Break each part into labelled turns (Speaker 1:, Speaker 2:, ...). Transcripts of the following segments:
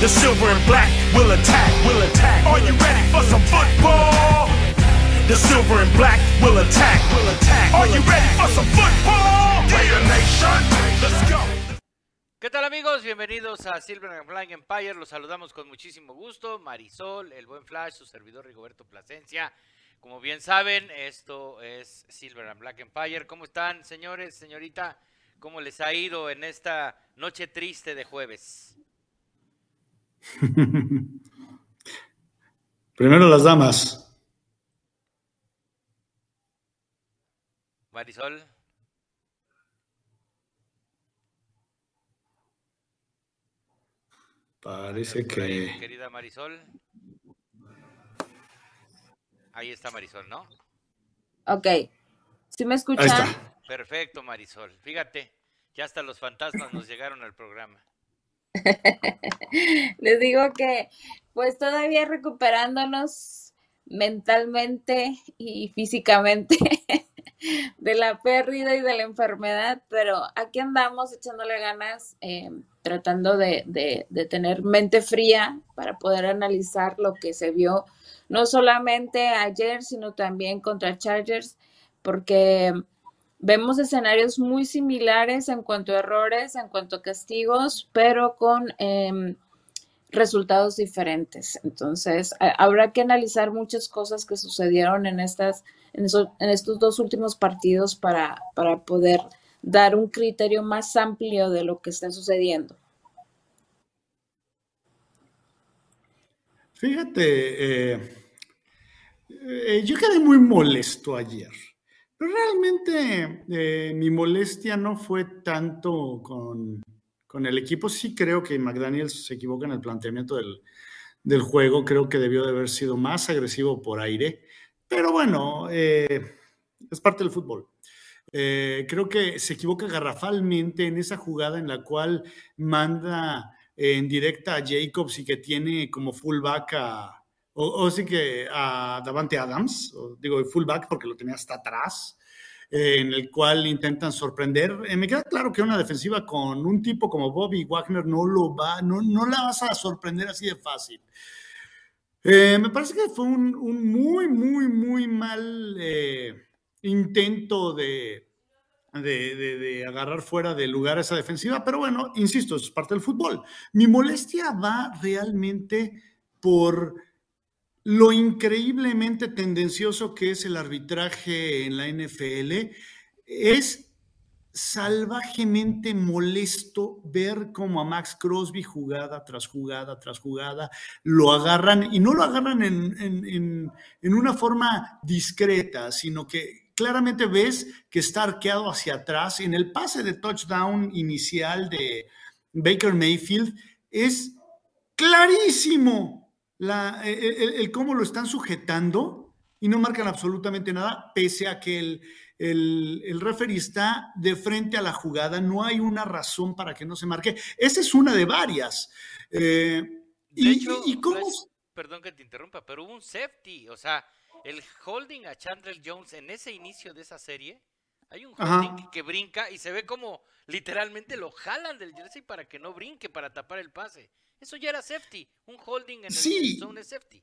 Speaker 1: The silver and black will attack, will attack. Are you ready for some football? The silver and black will attack, will attack. Are you ready for some football? Nation, let's go.
Speaker 2: ¿Qué tal amigos? Bienvenidos a Silver and Black Empire. Los saludamos con muchísimo gusto. Marisol, el buen Flash, su servidor Rigoberto Plasencia. Como bien saben, esto es Silver and Black Empire. ¿Cómo están, señores, señorita? ¿Cómo les ha ido en esta noche triste de jueves?
Speaker 3: Primero las damas.
Speaker 2: Marisol.
Speaker 3: Parece que...
Speaker 2: querida Marisol. Ahí está Marisol, ¿no?
Speaker 4: Ok. ¿Sí me escuchan?
Speaker 2: Perfecto, Marisol. Fíjate, ya hasta los fantasmas nos llegaron al programa.
Speaker 4: Les digo que pues todavía recuperándonos mentalmente y físicamente de la pérdida y de la enfermedad, pero aquí andamos echándole ganas, eh, tratando de, de- de tener mente fría para poder analizar lo que se vio, no solamente ayer, sino también contra Chargers, porque vemos escenarios muy similares en cuanto a errores, en cuanto a castigos, pero con em, resultados diferentes. Entonces, habrá que analizar muchas cosas que sucedieron en, estas, en estos dos últimos partidos para, para poder dar un criterio más amplio de lo que está sucediendo.
Speaker 3: Fíjate, eh, eh, yo quedé muy molesto ayer, pero realmente eh, mi molestia no fue tanto con, con el equipo. Sí creo que McDaniels se equivoca en el planteamiento del, del juego, creo que debió de haber sido más agresivo por aire, pero bueno, eh, es parte del fútbol. Eh, creo que se equivoca garrafalmente en esa jugada en la cual manda en directa a Jacobs y que tiene como fullback a, o, sí que a Davante Adams, digo fullback porque lo tenía hasta atrás, eh, en el cual intentan sorprender. Eh, me queda claro que una defensiva con un tipo como Bobby Wagner no lo va, no, no la vas a sorprender así de fácil. Eh, me parece que fue un, un muy, muy, muy mal eh, intento de, de, de- de agarrar fuera de lugar esa defensiva, pero bueno, insisto, eso es parte del fútbol. Mi molestia va realmente por lo increíblemente tendencioso que es el arbitraje en la NFL. Es salvajemente molesto ver cómo a Max Crosby jugada tras jugada tras jugada lo agarran y no lo agarran en, en- una forma discreta, sino que claramente ves que está arqueado hacia atrás. En el pase de touchdown inicial de Baker Mayfield es clarísimo la- el, el- el cómo lo están sujetando y no marcan absolutamente nada, pese a que el, el, el referee está de frente a la jugada, no hay una razón para que no se marque. Esa es una de varias. Eh,
Speaker 2: De
Speaker 3: y,
Speaker 2: hecho,
Speaker 3: y- y cómo...
Speaker 2: Perdón que te interrumpa, pero hubo un safety, o sea, el holding a Chandler Jones en ese inicio de esa serie, hay un holding que brinca y se ve como literalmente lo jalan del jersey para que no brinque, para tapar el pase. Eso ya era safety, un holding en el
Speaker 3: Sí.
Speaker 2: zone es safety.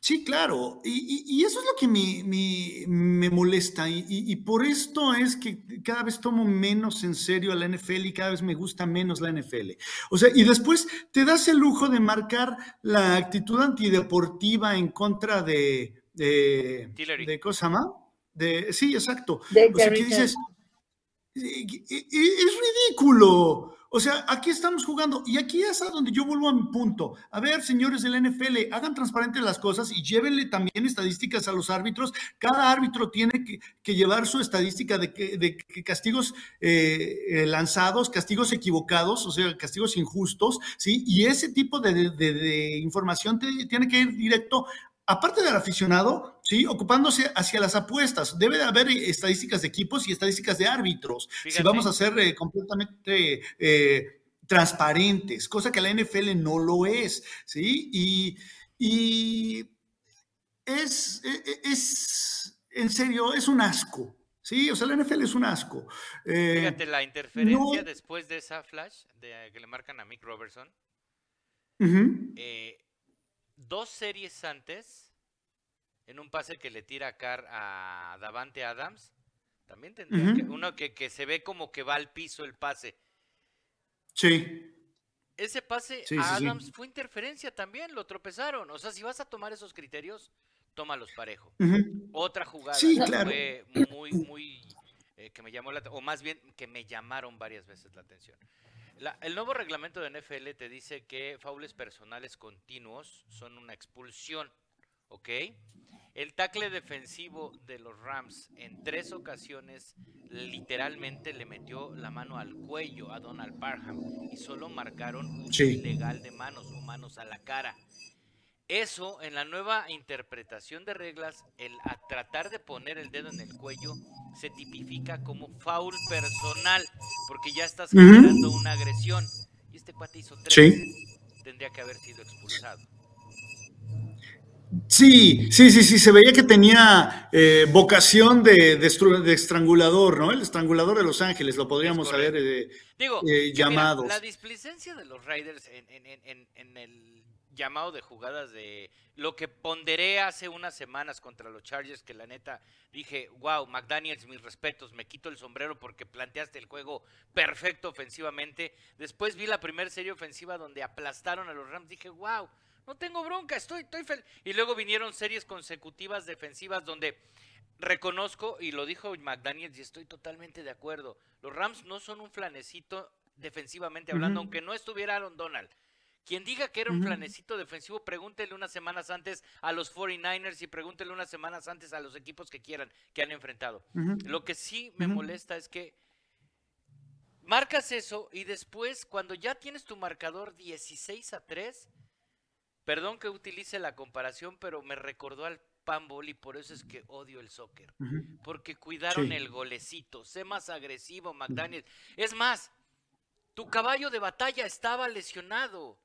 Speaker 3: Sí, claro, y, y- y eso es lo que me, me- me molesta y, y- y por esto es que cada vez tomo menos en serio a la NFL y cada vez me gusta menos la NFL. O sea, y después te das el lujo de marcar la actitud antideportiva en contra de, de, de ¿cómo se llama? De, sí, exacto.
Speaker 4: De
Speaker 3: O sea, que dices, "E- e- e- es ridículo. O sea, aquí estamos jugando y aquí es a donde yo vuelvo a mi punto. A ver, señores del NFL, hagan transparentes las cosas y llévenle también estadísticas a los árbitros. Cada árbitro tiene que, llevar su estadística de, que- castigos eh, eh, lanzados, castigos equivocados, o sea, castigos injustos, ¿sí? Y ese tipo de, información tiene que ir directo aparte del aficionado, ¿sí? ocupándose hacia las apuestas. Debe de haber estadísticas de equipos y estadísticas de árbitros. Si vamos a ser eh, completamente eh, transparentes, cosa que la NFL no lo es, ¿sí? Y, y es, e- es, en serio, es un asco, ¿sí? O sea, la NFL es un asco. Eh,
Speaker 2: Fíjate la interferencia
Speaker 3: no-
Speaker 2: después de esa flash de, que le marcan a Mick Robertson. eh, dos series antes, en un pase que le tira a, Car a Davante Adams, también tendría que, uno que, que, se ve como que va al piso el pase.
Speaker 3: Sí.
Speaker 2: Ese pase a Adams fue interferencia también, lo tropezaron. O sea, si vas a tomar esos criterios, tómalos parejo. Otra jugada fue muy, muy, eh, que me llamó la o más bien que me llamaron varias veces la atención. El nuevo reglamento de NFL te dice que faules personales continuos son una expulsión, ¿ok? El tackle defensivo de los Rams en tres ocasiones literalmente le metió la mano al cuello a Donald Parham y solo marcaron un ilegal de manos o manos a la cara. Eso en la nueva interpretación de reglas, el a tratar de poner el dedo en el cuello se tipifica como foul personal porque ya estás generando una agresión. Y este cuate hizo tres. Tendría que haber sido expulsado.
Speaker 3: Sí, sí, sí, sí, se veía que tenía eh, vocación de, de, estrangulador, ¿no? El estrangulador de Los Ángeles, lo podríamos haber eh,
Speaker 2: Digo, eh, llamado. la displicencia de los Raiders en, el llamado de jugadas de lo que ponderé hace unas semanas contra los Chargers, que la neta dije, wow, McDaniels, mis respetos, me quito el sombrero porque planteaste el juego perfecto ofensivamente. Después vi la primera serie ofensiva donde aplastaron a los Rams, dije, wow no tengo bronca, estoy, estoy feliz. Y luego vinieron series consecutivas defensivas donde reconozco, y lo dijo McDaniels, y estoy totalmente de acuerdo, los Rams no son un flanecito defensivamente hablando, aunque no estuviera Aaron Donald. Quien diga que era un flanecito defensivo, pregúntele unas semanas antes a los 49ers y pregúntele unas semanas antes a los equipos que quieran, que han enfrentado. Lo que sí me molesta es que marcas eso y después, cuando ya tienes tu marcador 16 a 3, Perdón que utilice la comparación, pero me recordó al panball y por eso es que odio el soccer. Porque cuidaron el golecito. Sé más agresivo, McDaniel. Es más, tu caballo de batalla estaba lesionado.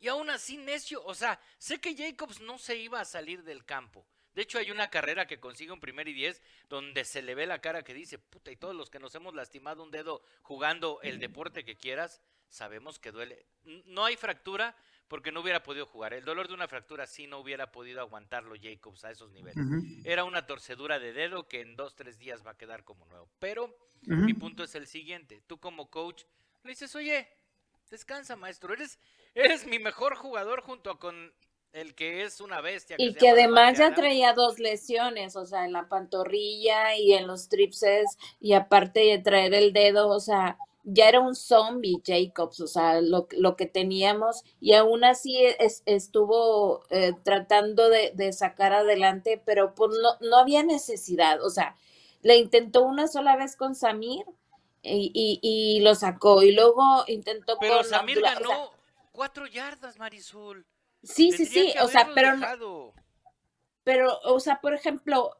Speaker 2: Y aún así, necio. O sea, sé que Jacobs no se iba a salir del campo. De hecho, hay una carrera que consigue un primer y diez donde se le ve la cara que dice, puta, y todos los que nos hemos lastimado un dedo jugando el deporte que quieras, sabemos que duele. No hay fractura, porque no hubiera podido jugar. El dolor de una fractura sí no hubiera podido aguantarlo Jacobs a esos niveles. Era una torcedura de dedo que en dos, tres días va a quedar como nuevo. Pero mi punto es el siguiente. Tú como coach le dices, oye, descansa maestro, eres, eres mi mejor jugador junto con el que es una bestia.
Speaker 4: y que además ya traía dos lesiones, o sea, en la pantorrilla y en los tripses y aparte de traer el dedo, o sea, ya era un zombie Jacobs, o sea, lo, lo que teníamos, y aún así estuvo eh, tratando de, sacar adelante, pero pues no, no había necesidad, o sea, le intentó una sola vez con Samir y, y, lo sacó, y luego intentó
Speaker 2: pero Samir ganó cuatro yardas, Marisol.
Speaker 4: Sí, sí, sí, o sea, pero, pero, o sea, por ejemplo,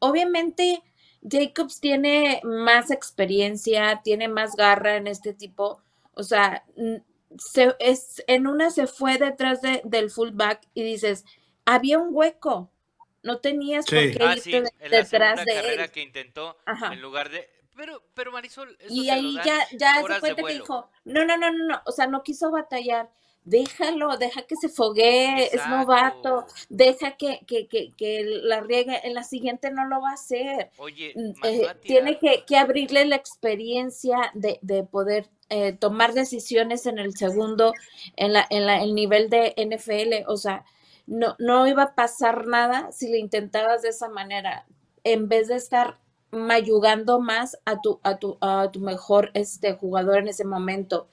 Speaker 4: obviamente Jacobs tiene más experiencia, tiene más garra en este tipo, o sea, se, es, en una se fue detrás de, del fullback y dices, había un hueco, no tenías por qué
Speaker 2: ah, irte detrás de él. que intentó en lugar de pero, pero Marisol,
Speaker 4: y ahí ya, ya se cuenta que dijo, no, no, no, no, no, o sea, no quiso batallar déjalo, deja que se foguee, es novato, deja que, que, que, que, la riegue, en la siguiente no lo va a hacer.
Speaker 2: Oye,
Speaker 4: mm, eh, tiene que, que, abrirle la experiencia de, de poder eh, tomar decisiones en el segundo, en, la, en la, el nivel de NFL, o sea, no, no iba a pasar nada si le intentabas de esa manera, en vez de estar mayugando más a tu, a tu, a tu mejor este, jugador en ese momento.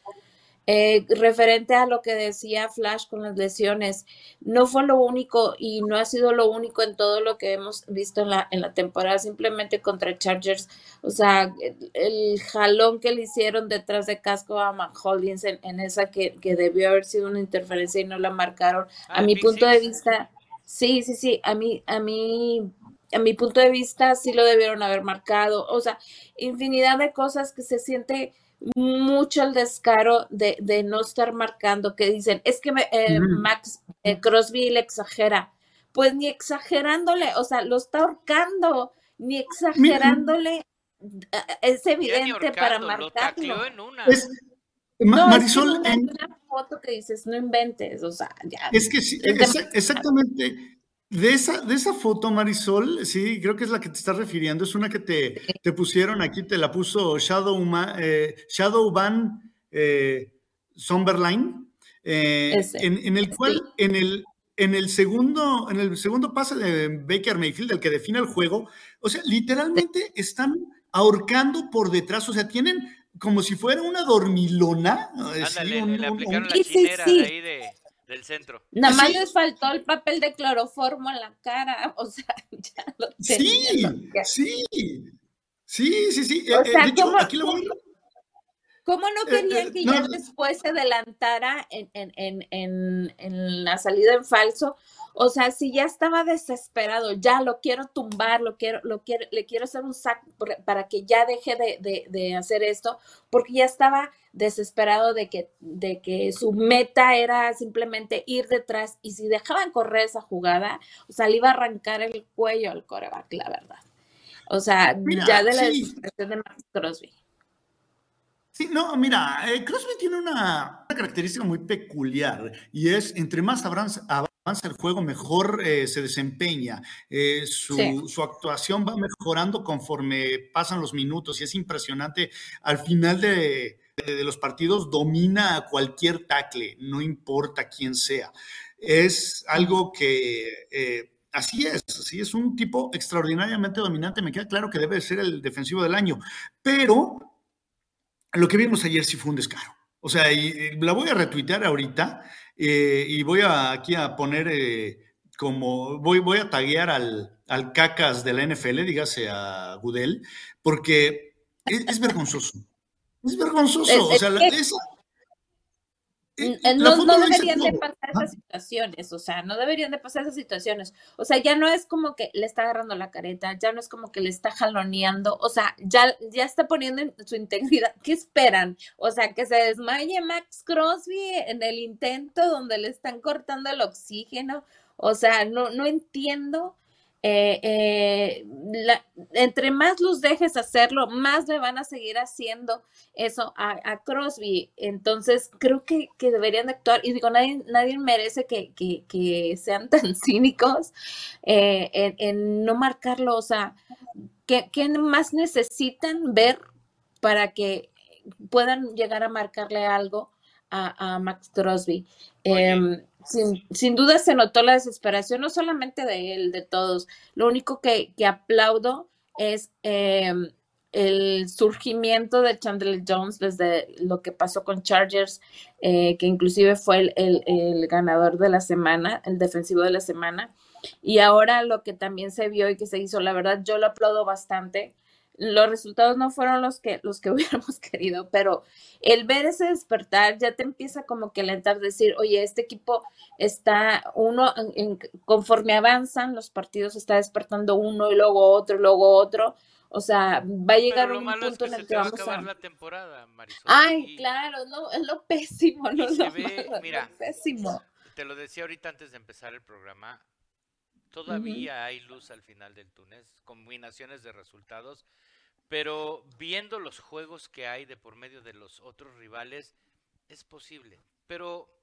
Speaker 4: Eh, referente a lo que decía Flash con las lesiones, no fue lo único y no ha sido lo único en todo lo que hemos visto en la, en la temporada, simplemente contra Chargers. O sea, el, jalón que le hicieron detrás de casco a Mac Hollins en, esa que, debió haber sido una interferencia y no la marcaron. a ah, mi punto de vista, sí, sí, sí, a mí, a mí a mi punto de vista sí lo debieron haber marcado, o sea, infinidad de cosas que se siente mucho el descaro de, de, no estar marcando, que dicen, es que eh, Max eh, Crosby le exagera. Pues ni exagerándole, o sea, lo está ahorcando, ni exagerándole, eh, es evidente para marcarlo.
Speaker 2: En una.
Speaker 3: Marisol,
Speaker 4: foto que dices, no inventes, o sea, ya.
Speaker 3: Es que sí, exactamente. De esa, de esa foto, Marisol, sí, creo que es la que te estás refiriendo. Es una que te, te pusieron aquí, te la puso Shadow, eh, Shadow Van eh, Somberline, eh, en, el cual, en, el, en, el segundo, en el segundo pase de Baker Mayfield, el que define el juego, o sea, literalmente están ahorcando por detrás, o sea, tienen como si fuera una dormilona.
Speaker 2: Ándale, le aplicaron la de ahí de del centro.
Speaker 4: Nada más les faltó el papel de cloroformo en la cara, o sea, ya lo
Speaker 3: tenía. Sí, sí, sí, sí, sí. O eh, sea, ¿cómo, aquí lo voy
Speaker 4: ¿Cómo no eh, querían eh, que ya después se adelantara en, en, en, en, la salida en falso? O sea, si ya estaba desesperado, ya lo quiero tumbar, lo quiero, lo quiero, le quiero hacer un saco para que ya deje de, de, hacer esto, porque ya estaba desesperado de que, de que su meta era simplemente ir detrás y si dejaban correr esa jugada, o sea, le iba a arrancar el cuello al coreback, la verdad. O sea, ya de la desesperación de Max Crosby.
Speaker 3: Sí, no, mira, eh, Crosby tiene una, característica muy peculiar y es entre más avanza, el juego, mejor eh, se desempeña. Eh, su, su, actuación va mejorando conforme pasan los minutos y es impresionante. Al final de, de los partidos domina a cualquier tackle, no importa quién sea. Es algo que así es, así es un tipo extraordinariamente dominante. Me queda claro que debe ser el defensivo del año, pero lo que vimos ayer sí fue un descaro. O sea, y, la voy a retuitear ahorita eh, y voy a, aquí a poner eh, como, voy, voy a taguear al, al cacas de la NFL, dígase a Gudel, porque es, vergonzoso. Es vergonzoso. o sea, esa,
Speaker 4: no, deberían de pasar esas situaciones, o sea, no deberían de pasar esas situaciones. O sea, ya no es como que le está agarrando la careta, ya no es como que le está jaloneando, o sea, ya, ya está poniendo en su integridad. ¿Qué esperan? O sea, que se desmaye Max Crosby en el intento donde le están cortando el oxígeno. O sea, no, no entiendo eh, eh, entre más los dejes hacerlo, más le van a seguir haciendo eso a, Crosby. Entonces, creo que, deberían de actuar. Y digo, nadie, nadie merece que, sean tan cínicos eh, en, no marcarlo. O sea, ¿qué, más necesitan ver para que puedan llegar a marcarle algo a, Max Crosby? Sin, duda se notó la desesperación, no solamente de él, de todos. Lo único que, aplaudo es em, el surgimiento de Chandler Jones desde lo que pasó con Chargers, eh, que inclusive fue el, el, ganador de la semana, el defensivo de la semana. Y ahora lo que también se vio y que se hizo, la verdad, yo lo aplaudo bastante los resultados no fueron los que, los que hubiéramos querido, pero el ver ese despertar ya te empieza como que a alentar, decir, oye, este equipo está, uno, conforme avanzan los partidos, está despertando uno y luego otro y luego otro. O sea, va a llegar un punto en el que vamos a...
Speaker 2: la temporada, Marisol.
Speaker 4: Ay, claro, no, es lo pésimo, no
Speaker 2: se ve, mira, pésimo. Te lo decía ahorita antes de empezar el programa, todavía hay luz al final del túnel, combinaciones de resultados pero viendo los juegos que hay de por medio de los otros rivales, es posible. Pero,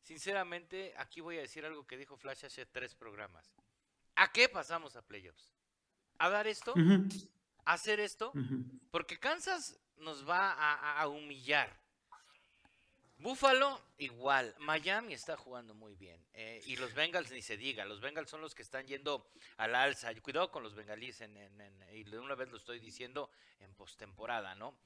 Speaker 2: sinceramente, aquí voy a decir algo que dijo Flash hace tres programas. ¿A qué pasamos a playoffs? ¿A dar esto? ¿A hacer esto? Porque Kansas nos va a humillar. Búfalo, igual. Miami está jugando muy bien. Eh, y los Bengals ni se diga. Los Bengals son los que están yendo al alza. Cuidado con los bengalíes. En, y de una vez lo estoy diciendo en postemporada, ¿no?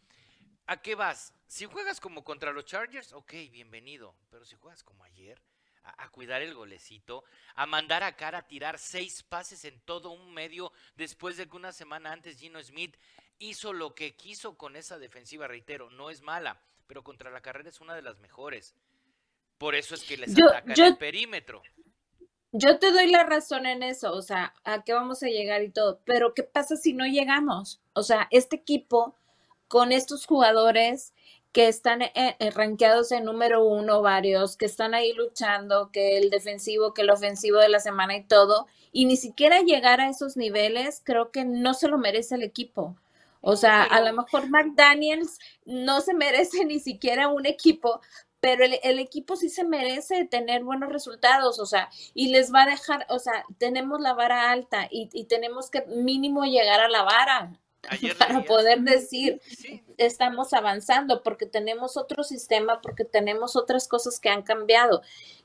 Speaker 2: ¿A qué vas? Si juegas como contra los Chargers, ok, bienvenido. Pero si juegas como ayer, a, a, cuidar el golecito, a mandar a cara a tirar seis pases en todo un medio después de que una semana antes Gino Smith hizo lo que quiso con esa defensiva, reitero, no es mala pero contra la carrera es una de las mejores. Por eso es que les ataca el perímetro.
Speaker 4: Yo te doy la razón en eso, o sea, a qué vamos a llegar y todo, pero ¿qué pasa si no llegamos? O sea, este equipo con estos jugadores que están eh, eh, rankeados en número uno, varios, que están ahí luchando, que el defensivo, que el ofensivo de la semana y todo, y ni siquiera llegar a esos niveles, creo que no se lo merece el equipo. O sea, a lo mejor McDaniels no se merece ni siquiera un equipo, pero el, equipo sí se merece tener buenos resultados, o sea, y les va a dejar, o sea, tenemos la vara alta y, y tenemos que mínimo llegar a la vara para poder decir estamos avanzando porque tenemos otro sistema, porque tenemos otras cosas que han cambiado,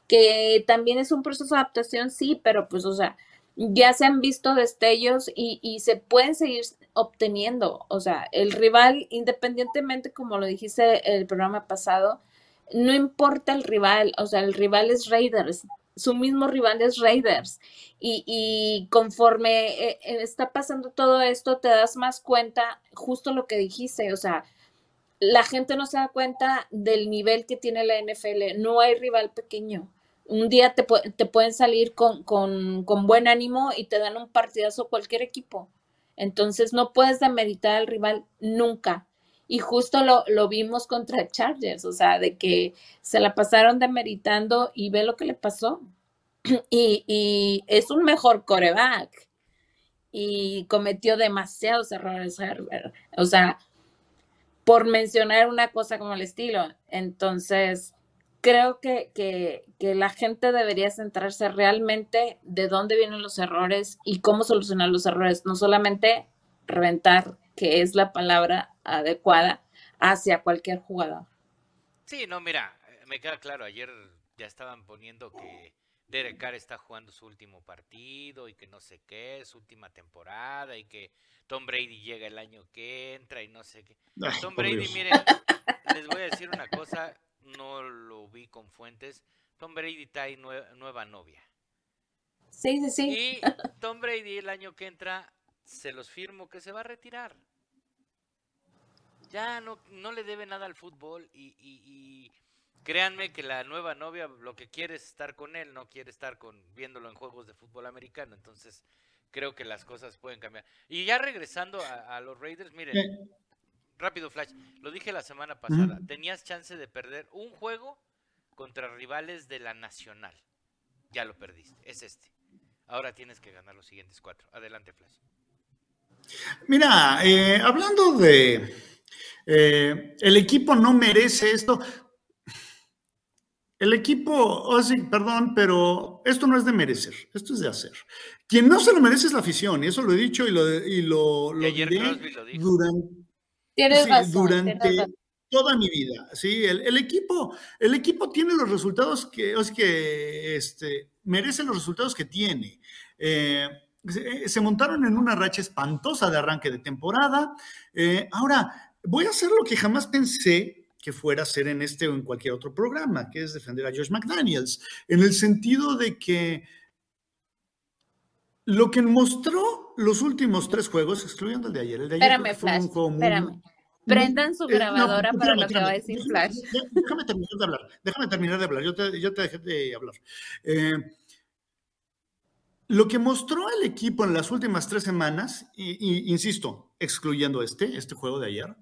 Speaker 4: que también es un proceso de adaptación, sí, pero pues, o sea, ya se han visto destellos y, y se pueden seguir obteniendo, o sea, el rival, independientemente, como lo dijiste el programa pasado, no importa el rival, o sea, el rival es Raiders, su mismo rival es Raiders. Y, conforme eh, eh, está pasando todo esto, te das más cuenta, justo lo que dijiste, o sea, la gente no se da cuenta del nivel que tiene la NFL. No hay rival pequeño. Un día te, te pueden salir con, con, con, buen ánimo y te dan un partidazo cualquier equipo. Entonces no puedes demeritar al rival nunca. Y justo lo, lo vimos contra Chargers, o sea, de que se la pasaron demeritando y ve lo que le pasó. Y, es un mejor coreback. Y cometió demasiados errores, O sea, por mencionar una cosa como el estilo. Entonces, creo que, que, que, la gente debería centrarse realmente de dónde vienen los errores y cómo solucionar los errores, no solamente reventar, que es la palabra adecuada, hacia cualquier jugador.
Speaker 2: Sí, no, mira, me queda claro, ayer ya estaban poniendo que Derek Carr está jugando su último partido y que no sé qué, su última temporada y que Tom Brady llega el año que entra y no sé qué. Tom Brady, miren, les voy a decir una cosa, no lo vi con fuentes. Tom Brady está ahí nueva novia.
Speaker 4: Sí, sí, sí.
Speaker 2: Y Tom Brady el año que entra, se los firmo que se va a retirar. Ya no, no le debe nada al fútbol y, y Créanme que la nueva novia lo que quiere es estar con él, no quiere estar con viéndolo en juegos de fútbol americano. Entonces, creo que las cosas pueden cambiar. Y ya regresando a, los Raiders, miren, rápido Flash, lo dije la semana pasada, tenías chance de perder un juego contra rivales de la Nacional. Ya lo perdiste, es este. Ahora tienes que ganar los siguientes cuatro. Adelante, Flash.
Speaker 3: Mira, eh, hablando de eh, el equipo no merece esto. El equipo, oh, sí, perdón, pero esto no es de merecer, esto es de hacer. Quien no se lo merece es la afición, y eso lo he dicho y lo, y lo, lo, durante, durante toda mi vida. Sí, el, equipo, el equipo tiene los resultados que, es que este, merece los resultados que tiene. Eh, se, montaron en una racha espantosa de arranque de temporada. Eh, ahora, voy a hacer lo que jamás pensé que fuera a ser en este o en cualquier otro programa, que es defender a Josh McDaniels, en el sentido de que lo que mostró los últimos tres juegos, excluyendo el de ayer, el de ayer
Speaker 4: espérame, Flash, espérame. Prendan su eh, grabadora para lo que va a decir Flash.
Speaker 3: Déjame terminar de hablar, déjame terminar de hablar, yo te, yo te dejé de hablar. Eh, lo que mostró el equipo en las últimas tres semanas, y, insisto, excluyendo este, este juego de ayer,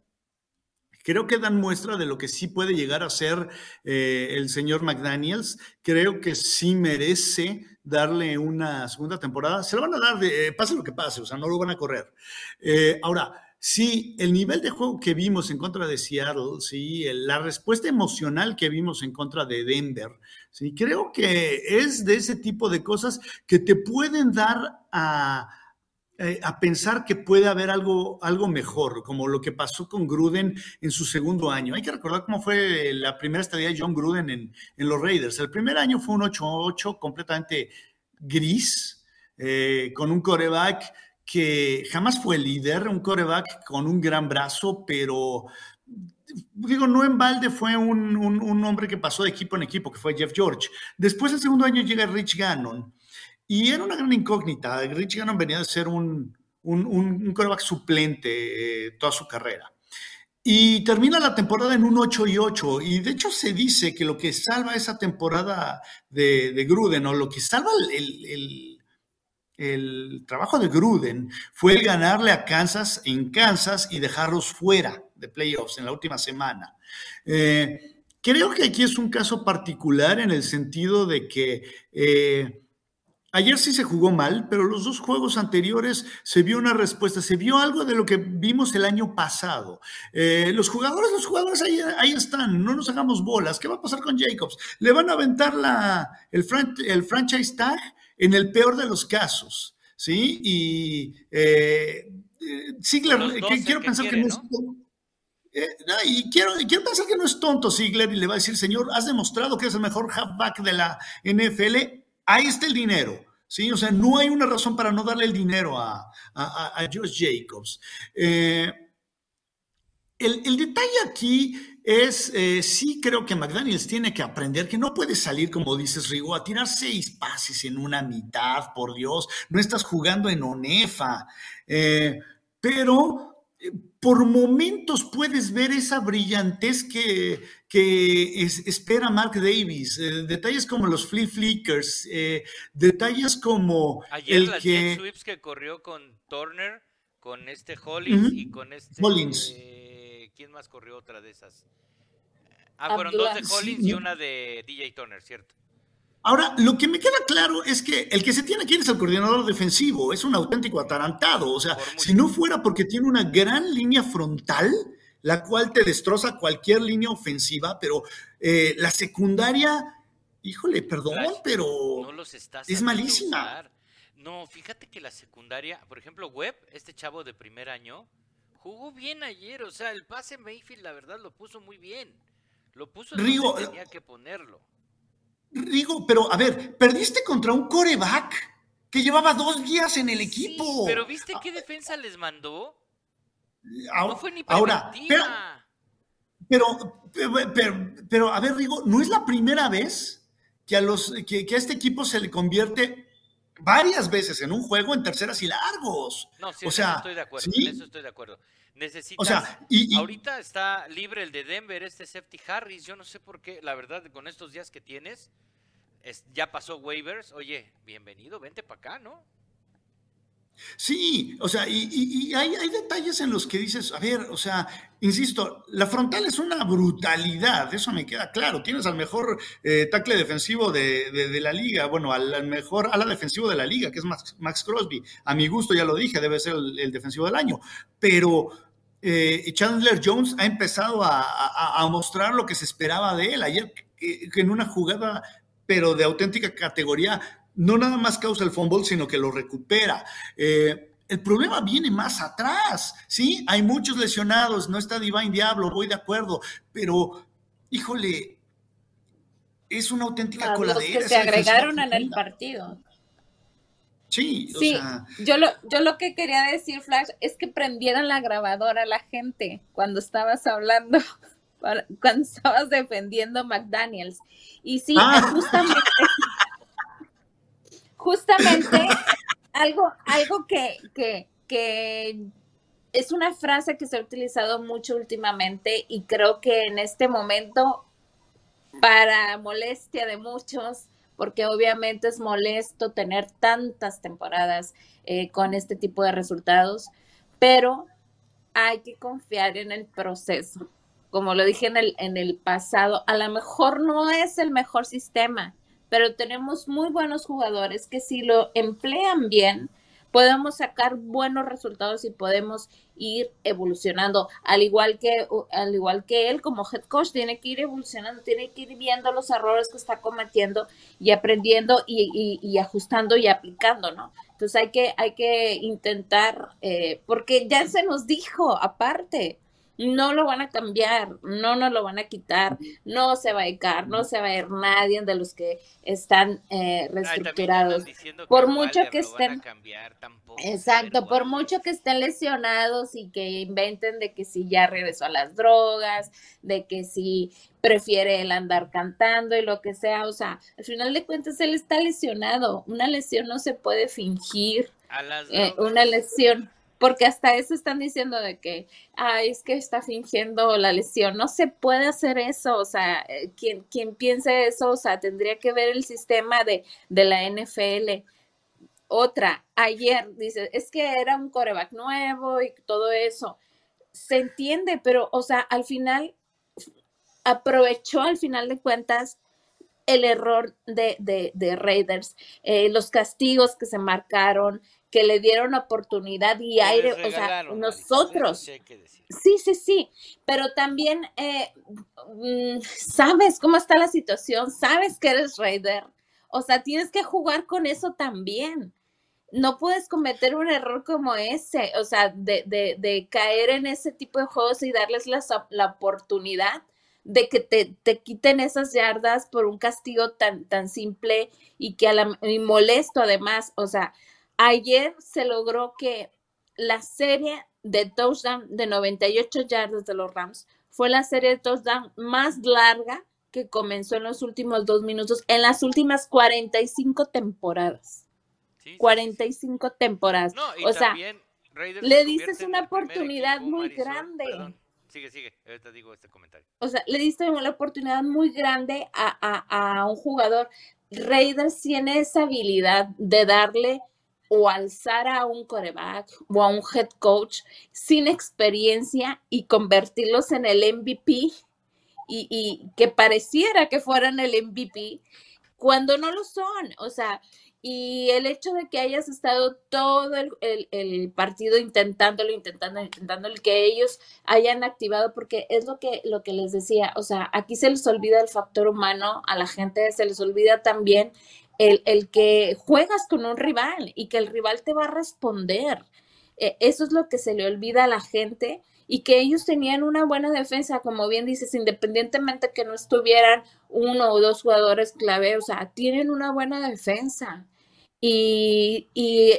Speaker 3: Creo que dan muestra de lo que sí puede llegar a ser eh, el señor McDaniels. Creo que sí merece darle una segunda temporada. Se lo van a dar, de, eh, pase lo que pase, o sea, no lo van a correr. Eh, ahora, sí, el nivel de juego que vimos en contra de Seattle, sí, la respuesta emocional que vimos en contra de Denver, sí, creo que es de ese tipo de cosas que te pueden dar a eh, a pensar que puede haber algo, algo mejor, como lo que pasó con Gruden en su segundo año. Hay que recordar cómo fue la primera estadía de John Gruden en, los Raiders. El primer año fue un 8-8 completamente gris, eh, con un coreback que jamás fue líder, un coreback con un gran brazo, pero digo, no en balde fue un, un, hombre que pasó de equipo en equipo, que fue Jeff George. Después, el segundo año, llega Rich Gannon, y era una gran incógnita. Rich Gannon venía de ser un, un, un, coreback suplente eh, toda su carrera. Y termina la temporada en un 8 y 8. Y de hecho se dice que lo que salva esa temporada de, de Gruden, o lo que salva el, el, el, trabajo de Gruden, fue el ganarle a Kansas en Kansas y dejarlos fuera de playoffs en la última semana. Eh, creo que aquí es un caso particular en el sentido de que... Eh, Ayer sí se jugó mal, pero los dos juegos anteriores se vio una respuesta, se vio algo de lo que vimos el año pasado. Eh, los jugadores, los jugadores ahí, ahí, están, no nos hagamos bolas. ¿Qué va a pasar con Jacobs? Le van a aventar la, el, el franchise tag en el peor de los casos, ¿sí? Y eh, Ziegler, quiero pensar que no, es... Eh, y quiero, quiero pensar que no es tonto Ziegler y le va a decir, señor, has demostrado que es el mejor halfback de la NFL ahí está el dinero. ¿sí? O sea, no hay una razón para no darle el dinero a, a, Josh Jacobs. Eh, el, detalle aquí es, eh, sí creo que McDaniels tiene que aprender que no puede salir, como dices, Rigo, a tirar seis pases en una mitad, por Dios, no estás jugando en ONEFA. Eh, pero por momentos puedes ver esa brillantez que, que espera Mark Davis. Eh, detalles como los flea flickers, eh, detalles como
Speaker 2: Ayer el que... sweeps que corrió con Turner, con este Hollins y con este...
Speaker 3: Hollins.
Speaker 2: ¿Quién más corrió otra de esas? Ah, fueron dos de Hollins y una de DJ Turner, ¿cierto?
Speaker 3: Ahora, lo que me queda claro es que el que se tiene aquí es el coordinador defensivo, es un auténtico atarantado. O sea, si no fuera porque tiene una gran línea frontal, la cual te destroza cualquier línea ofensiva, pero eh, la secundaria, híjole, perdón, pero es malísima.
Speaker 2: No, fíjate que la secundaria, por ejemplo, Webb, este chavo de primer año, jugó bien ayer. O sea, el pase Mayfield, la verdad, lo puso muy bien. Lo puso donde tenía que ponerlo.
Speaker 3: Digo, pero a ver, perdiste contra un coreback que llevaba dos días en el equipo.
Speaker 2: pero ¿viste qué defensa les mandó?
Speaker 3: Ahora, no fue ni ahora pero, pero, pero, a ver, Rigo, no es la primera vez que a, los, que, a este equipo se le convierte varias veces en un juego en terceras y largos.
Speaker 2: No, sí, o sea, estoy de acuerdo, ¿sí? eso estoy de acuerdo. Necesitas, o sea, y, ahorita está libre el de Denver, este Safety Harris, yo no sé por qué, la verdad, con estos días que tienes, es, ya pasó waivers, oye, bienvenido, vente para acá, ¿no?
Speaker 3: Sí, o sea, y, hay, detalles en los que dices, a ver, o sea, insisto, la frontal es una brutalidad, eso me queda claro. Tienes al mejor eh, tackle defensivo de, la liga, bueno, al, mejor ala defensivo de la liga, que es Max, Crosby. A mi gusto, ya lo dije, debe ser el, defensivo del año. Pero eh, Chandler Jones ha empezado a, mostrar lo que se esperaba de él. Ayer, en una jugada, pero de auténtica categoría, no nada más causa el fumble, sino que lo recupera. Eh, el problema viene más atrás, ¿sí? Hay muchos lesionados, no está Divine Diablo, voy de acuerdo, pero, híjole, es una auténtica coladera.
Speaker 4: que se agregaron en el partido.
Speaker 3: Sí,
Speaker 4: sí yo, lo, yo lo que quería decir, Flash, es que prendieran la grabadora a la gente cuando estabas hablando, cuando estabas defendiendo McDaniels. Y sí, ah. justamente justamente algo, algo que, que, es una frase que se ha utilizado mucho últimamente y creo que en este momento, para molestia de muchos, porque obviamente es molesto tener tantas temporadas eh, con este tipo de resultados, pero hay que confiar en el proceso. Como lo dije en el, en el pasado, a lo mejor no es el mejor sistema, pero tenemos muy buenos jugadores que si lo emplean bien, podemos sacar buenos resultados y podemos ir evolucionando, al igual que al igual que él como head coach tiene que ir evolucionando, tiene que ir viendo los errores que está cometiendo y aprendiendo y, ajustando y aplicando, ¿no? Entonces hay que hay que intentar eh, porque ya se nos dijo aparte no lo van a cambiar, no nos lo van a quitar, no se va a caer, no se va a ir nadie de los que están eh, reestructurados. por mucho que estén... Exacto, por mucho que estén lesionados y que inventen de que si ya regresó a las drogas, de que si prefiere el andar cantando y lo que sea, o sea, al final de cuentas él está lesionado, una lesión no se puede fingir, eh, una lesión porque hasta eso están diciendo de que, ay, es que está fingiendo la lesión. No se puede hacer eso, o sea, eh, quien, quien piense eso, o sea, tendría que ver el sistema de, de la NFL. Otra, ayer dice, es que era un coreback nuevo y todo eso. Se entiende, pero, o sea, al final aprovechó al final de cuentas el error de, de, Raiders, eh, los castigos que se marcaron, que le dieron oportunidad y aire, o sea, nosotros. Sí, sí, sí, pero también eh, mm, sabes cómo está la situación, sabes que eres Raider, o sea, tienes que jugar con eso también. No puedes cometer un error como ese, o sea, de, de, de caer en ese tipo de juegos y darles la, la oportunidad de que te, te, quiten esas yardas por un castigo tan, tan simple y que a la, y molesto además, o sea, Ayer se logró que la serie de touchdown de 98 yardas de los Rams fue la serie de touchdown más larga que comenzó en los últimos dos minutos, en las últimas 45 temporadas. 45 temporadas. o sea, le dices una oportunidad muy grande.
Speaker 2: Sigue, sigue, ahorita digo este comentario.
Speaker 4: O sea, le diste una oportunidad muy grande a, a, a un jugador. Raiders tiene esa habilidad de darle o alzar a un coreback o a un head coach sin experiencia y convertirlos en el MVP y, que pareciera que fueran el MVP cuando no lo son. O sea, y el hecho de que hayas estado todo el, partido intentándolo, intentándolo, intentándolo, que ellos hayan activado, porque es lo que, lo que les decía, o sea, aquí se les olvida el factor humano, a la gente se les olvida también el, que juegas con un rival y que el rival te va a responder. E, eso es lo que se le olvida a la gente y que ellos tenían una buena defensa, como bien dices, independientemente que no estuvieran uno o dos jugadores clave, o sea, tienen una buena defensa. Y,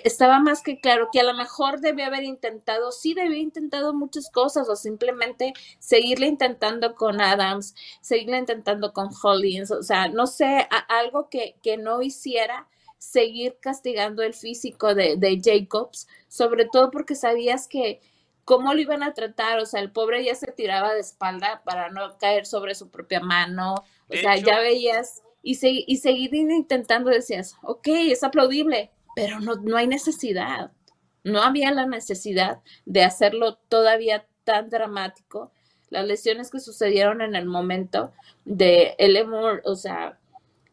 Speaker 4: estaba más que claro que a lo mejor debía haber intentado, sí debía intentado muchas cosas o simplemente seguirle intentando con Adams, seguirle intentando con Hollins, o sea, no sé, algo que, que, no hiciera seguir castigando el físico de, de Jacobs, sobre todo porque sabías que cómo lo iban a tratar, o sea, el pobre ya se tiraba de espalda para no caer sobre su propia mano, o sea, ya veías y, y seguir intentando decías, ok, es aplaudible, pero no, no hay necesidad. No había la necesidad de hacerlo todavía tan dramático. Las lesiones que sucedieron en el momento de Elemore, o sea,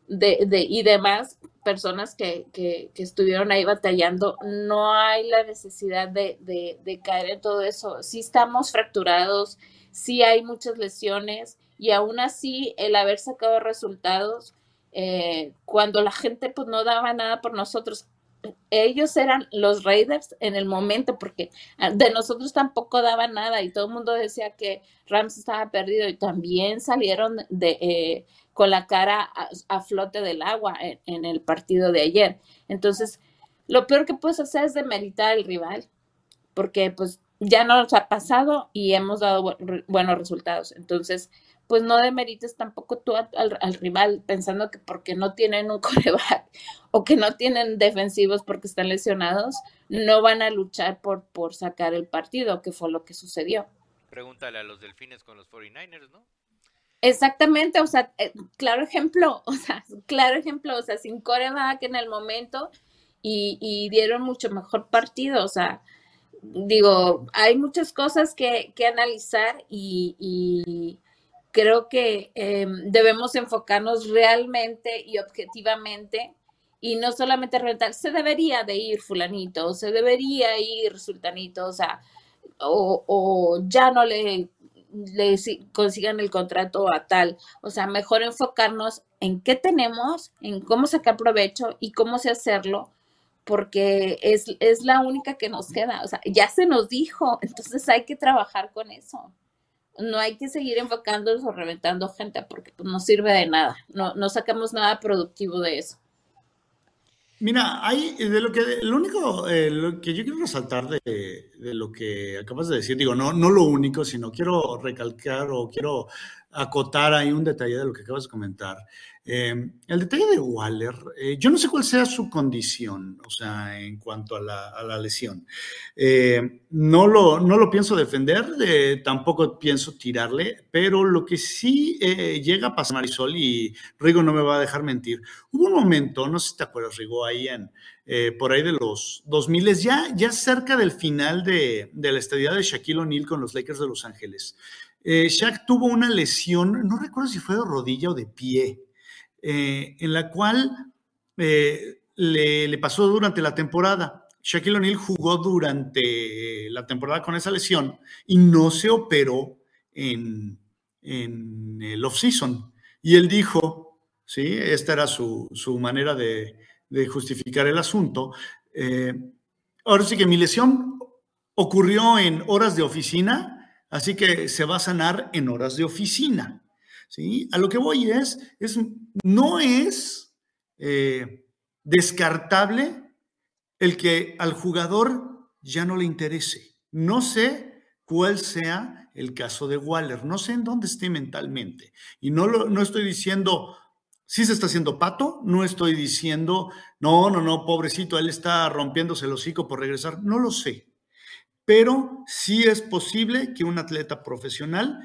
Speaker 4: de, de, y demás personas que, que, que, estuvieron ahí batallando, no hay la necesidad de, de, caer en todo eso. Sí estamos fracturados, sí hay muchas lesiones y aún así el haber sacado resultados eh, cuando la gente pues no daba nada por nosotros. Ellos eran los Raiders en el momento porque ah, de nosotros tampoco daba nada y todo el mundo decía que Rams estaba perdido y también salieron de, eh, con la cara a, flote del agua en, el partido de ayer. Entonces, lo peor que puedes hacer es demeritar al rival porque pues ya nos ha pasado y hemos dado buenos resultados. Entonces, pues no demerites tampoco tú al, rival pensando que porque no tienen un coreback o que no tienen defensivos porque están lesionados, no van a luchar por, por sacar el partido, que fue lo que sucedió.
Speaker 2: Pregúntale a los delfines con los 49ers, ¿no?
Speaker 4: Exactamente, o sea, eh, claro ejemplo, o sea, claro ejemplo, o sea, sin coreback en el momento y, y dieron mucho mejor partido, o sea, digo, hay muchas cosas que, que analizar y creo que em, debemos enfocarnos realmente y objetivamente y no solamente reventar, se debería de ir fulanito, se debería ir sultanito, o sea, o, ya no le, le consigan el contrato a tal, o sea, mejor enfocarnos en qué tenemos, en cómo sacar provecho y cómo se hacerlo, porque es, es la única que nos queda, o sea, ya se nos dijo, entonces hay que trabajar con eso no hay que seguir enfocándonos o reventando gente porque pues, no sirve de nada. No, no sacamos nada productivo de eso.
Speaker 3: Mira, hay de lo que lo único eh, que yo quiero resaltar de, de, lo que acabas de decir, digo, no, no lo único, sino quiero recalcar o quiero acotar ahí un detalle de lo que acabas de comentar. Eh, el detalle de Waller, eh, yo no sé cuál sea su condición, o sea, en cuanto a la, lesión. Eh, no, lo, no lo pienso defender, tampoco pienso tirarle, pero lo que sí llega a pasar, Marisol, y Rigo no me va a dejar mentir, hubo un momento, no sé si te acuerdas, Rigo, ahí en, por ahí de los 2000, ya, ya cerca del final de la estadía de Shaquille O'Neal con los Lakers de Los Ángeles. Shaq tuvo una lesión, no recuerdo si fue de rodilla o de pie, en la cual le, pasó durante la temporada. Shaquille O'Neal jugó durante la temporada con esa lesión y no se operó en, el off-season. Y él dijo, ¿sí? esta era su, manera de, justificar el asunto. Eh, ahora sí que mi lesión ocurrió en horas de oficina, así que se va a sanar en horas de oficina. ¿sí? A lo que voy es, es no es... Eh, descartable el que al jugador ya no le interese. No sé cuál sea el caso de Waller, no sé en dónde esté mentalmente. Y no, lo, no estoy diciendo, si se está haciendo pato, no estoy diciendo, no, no, no, pobrecito, él está rompiéndose el hocico por regresar, no lo sé. Pero sí es posible que un atleta profesional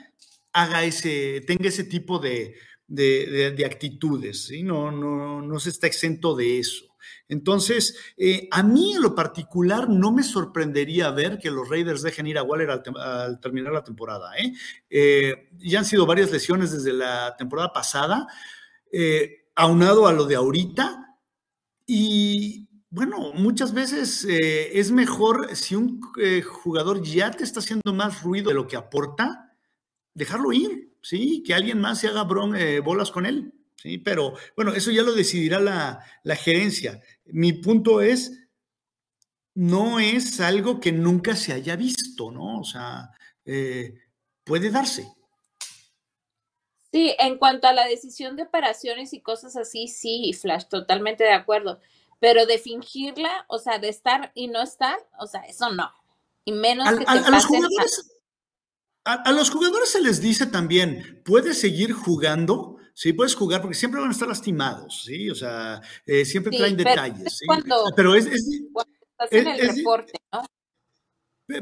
Speaker 3: haga ese, tenga ese tipo de, de, actitudes, no, no, no se está exento de eso. Entonces, eh, a mí en lo particular no me sorprendería ver que los Raiders dejen ir a Waller al, terminar la temporada. ¿eh? ¿eh? ya han sido varias lesiones desde la temporada pasada, aunado a lo de ahorita. Y bueno, muchas veces es mejor si un jugador ya te está haciendo más ruido de lo que aporta, dejarlo ir. ¿sí? Que alguien más se haga eh, bolas con él, ¿sí? Pero bueno, eso ya lo decidirá la, gerencia. Mi punto es, no es algo que nunca se haya visto, ¿no? O sea, eh, puede darse.
Speaker 4: Sí, en cuanto a la decisión de operaciones y cosas así, sí, Flash, totalmente de acuerdo. Pero de fingirla, o sea, de estar y no estar, o sea, eso no. Y menos que te a, los jugadores,
Speaker 3: a, los jugadores se les dice también, puedes seguir jugando, sí, puedes jugar porque siempre van a estar lastimados, sí, o sea, eh, siempre traen detalles. ¿sí? pero es,
Speaker 4: estás en el reporte, ¿no?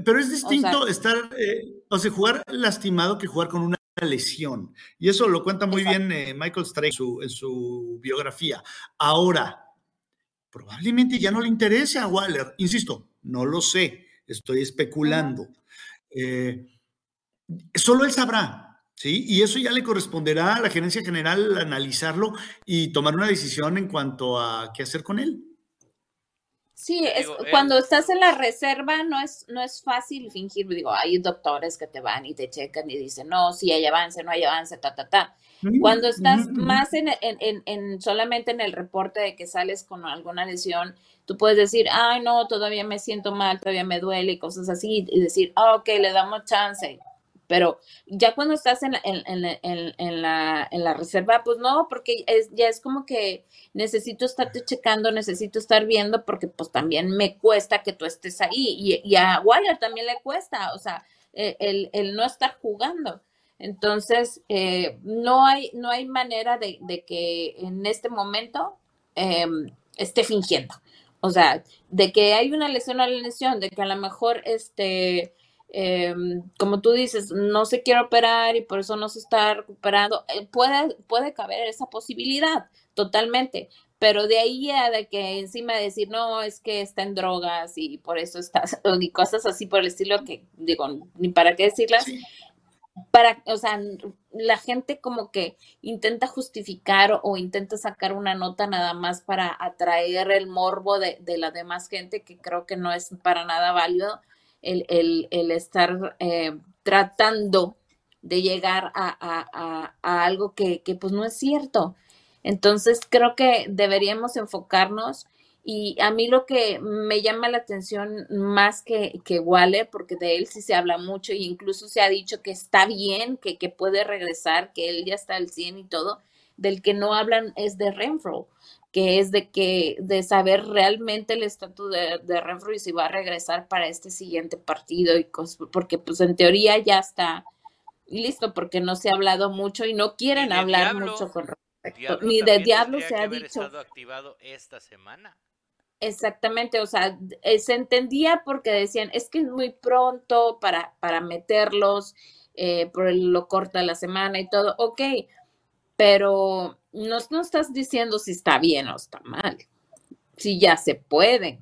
Speaker 3: Pero es distinto estar, eh, o sea, jugar lastimado que jugar con una lesión. Y eso lo cuenta muy bien eh, Michael Strake en su, biografía. Ahora, probablemente ya no le interese a Waller. Insisto, no lo sé, estoy especulando. Eh, Solo él sabrá, ¿sí? Y eso ya le corresponderá a la gerencia general analizarlo y tomar una decisión en cuanto a qué hacer con él.
Speaker 4: Sí, es, cuando estás en la reserva no es, no es fácil fingir, digo, hay doctores que te van y te checan y dicen, no, si hay avance, no hay avance, ta, ta, ta. Cuando estás más en, en, en, solamente en el reporte de que sales con alguna lesión, tú puedes decir, ay, no, todavía me siento mal, todavía me duele y cosas así, y decir, ah, ok, le damos chance, pero ya cuando estás en la, en, la, reserva, pues no, porque es, ya es como que necesito estarte checando, necesito estar viendo, porque pues también me cuesta que tú estés ahí. Y, a Waller también le cuesta, o sea, e, el, no estar jugando. Entonces, eh, no, hay, no hay manera de, que en este momento em, esté fingiendo. O sea, de que hay una lesión a la lesión, de que a lo mejor este Em, como tú dices, no se quiere operar y por eso no se está recuperando, eh, puede, puede caber esa posibilidad totalmente, pero de ahí a de que encima de decir, no, es que está en drogas y por eso está, y cosas así por el estilo que digo, ni para qué decirlas, para, o sea, la gente como que intenta justificar o, intenta sacar una nota nada más para atraer el morbo de, de la demás gente, que creo que no es para nada válido el, estar eh, tratando de llegar a, algo que, pues no es cierto. Entonces creo que deberíamos enfocarnos y a mí lo que me llama la atención más que, que Waller, porque de él sí se habla mucho e incluso se ha dicho que está bien, que, que puede regresar, que él ya está al 100 y todo, del que no hablan es de Renfro que es de que de saber realmente el estatus de, de, Renfro y si va a regresar para este siguiente partido y porque pues en teoría ya está listo porque no se ha hablado mucho y no quieren hablar mucho con respecto. Ni de Diablo se ha dicho.
Speaker 2: activado esta semana.
Speaker 4: Exactamente, o sea, eh, se entendía porque decían, es que es muy pronto para, para meterlos, eh, por lo corta la semana y todo, ok, pero no, no estás diciendo si está bien o está mal, si ya se puede.